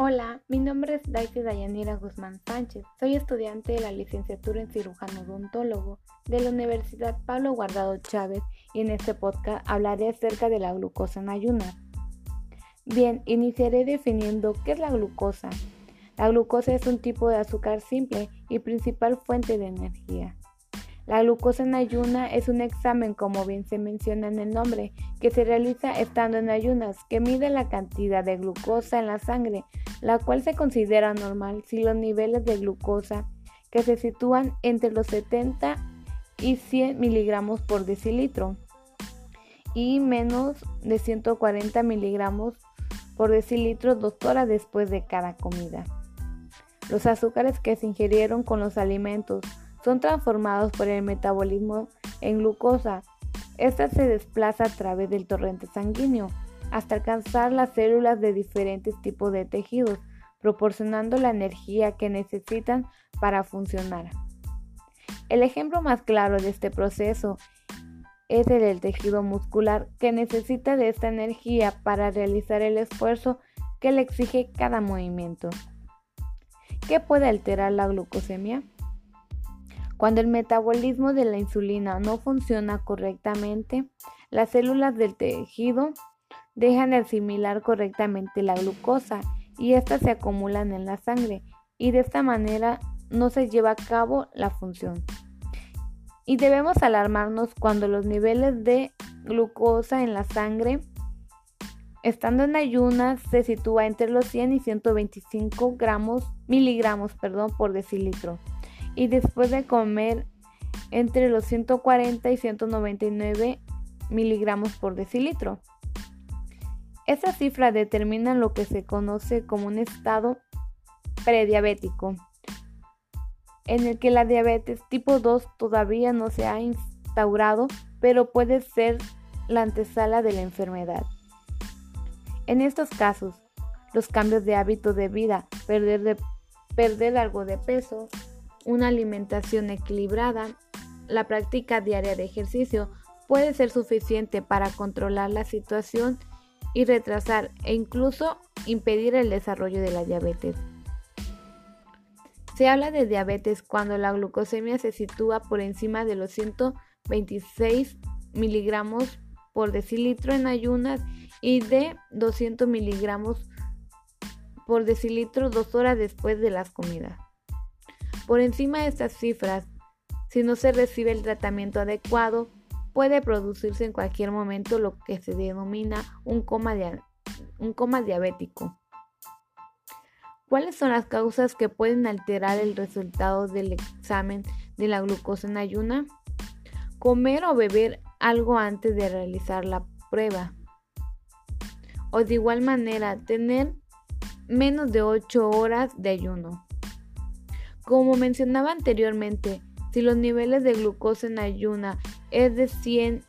Hola, mi nombre es Daisy Dayanira Guzmán Sánchez. Soy estudiante de la licenciatura en cirujano odontólogo de la Universidad Pablo Guardado Chávez y en este podcast hablaré acerca de la glucosa en ayunas. Bien, iniciaré definiendo qué es la glucosa. La glucosa es un tipo de azúcar simple y principal fuente de energía. La glucosa en ayuna es un examen, como bien se menciona en el nombre, que se realiza estando en ayunas, que mide la cantidad de glucosa en la sangre, la cual se considera normal si los niveles de glucosa que se sitúan entre los 70 y 100 miligramos por decilitro y menos de 140 miligramos por decilitro dos horas después de cada comida. Los azúcares que se ingirieron con los alimentos son transformados por el metabolismo en glucosa. Esta se desplaza a través del torrente sanguíneo hasta alcanzar las células de diferentes tipos de tejidos, proporcionando la energía que necesitan para funcionar. El ejemplo más claro de este proceso es el del tejido muscular que necesita de esta energía para realizar el esfuerzo que le exige cada movimiento. ¿Qué puede alterar la glucosemia? Cuando el metabolismo de la insulina no funciona correctamente, las células del tejido dejan de asimilar correctamente la glucosa y éstas se acumulan en la sangre y de esta manera no se lleva a cabo la función. Y debemos alarmarnos cuando los niveles de glucosa en la sangre estando en ayunas se sitúa entre los 100 y 125 gramos, miligramos perdón, por decilitro y después de comer entre los 140 y 199 miligramos por decilitro. Esa cifra determina lo que se conoce como un estado prediabético, en el que la diabetes tipo 2 todavía no se ha instaurado, pero puede ser la antesala de la enfermedad. En estos casos, los cambios de hábito de vida, perder, de, perder algo de peso, una alimentación equilibrada, la práctica diaria de ejercicio puede ser suficiente para controlar la situación y retrasar e incluso impedir el desarrollo de la diabetes. Se habla de diabetes cuando la glucosemia se sitúa por encima de los 126 miligramos por decilitro en ayunas y de 200 miligramos por decilitro dos horas después de las comidas. Por encima de estas cifras, si no se recibe el tratamiento adecuado, puede producirse en cualquier momento lo que se denomina un coma, diabético. ¿Cuáles son las causas que pueden alterar el resultado del examen de la glucosa en ayuna? Comer o beber algo antes de realizar la prueba. O de igual manera, tener menos de 8 horas de ayuno. Como mencionaba anteriormente, si los niveles de glucosa en ayuna es de 100,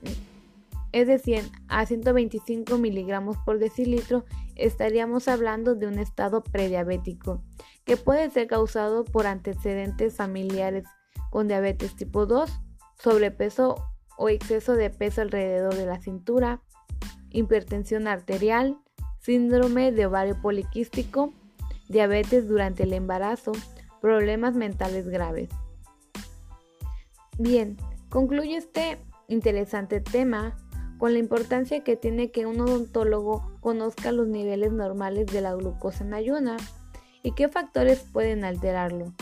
es de 100 a 125 miligramos por decilitro, estaríamos hablando de un estado prediabético, que puede ser causado por antecedentes familiares con diabetes tipo 2, sobrepeso o exceso de peso alrededor de la cintura, hipertensión arterial, síndrome de ovario poliquístico, diabetes durante el embarazo, problemas mentales graves. Bien, concluye este interesante tema con la importancia que tiene que un odontólogo conozca los niveles normales de la glucosa en ayuna y qué factores pueden alterarlo,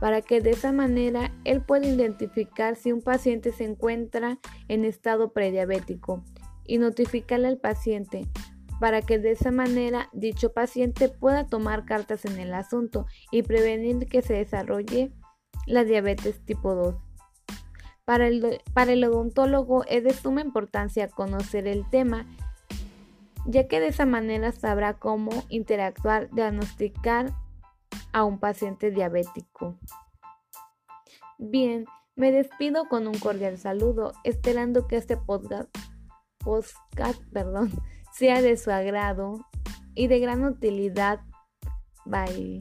para que de esa manera él pueda identificar si un paciente se encuentra en estado prediabético y notificarle al paciente para que de esa manera dicho paciente pueda tomar cartas en el asunto y prevenir que se desarrolle la diabetes tipo 2. Para el, para el odontólogo es de suma importancia conocer el tema, ya que de esa manera sabrá cómo interactuar, diagnosticar a un paciente diabético. Bien, me despido con un cordial saludo, esperando que este podcast, perdón, sea de su agrado y de gran utilidad. Bye.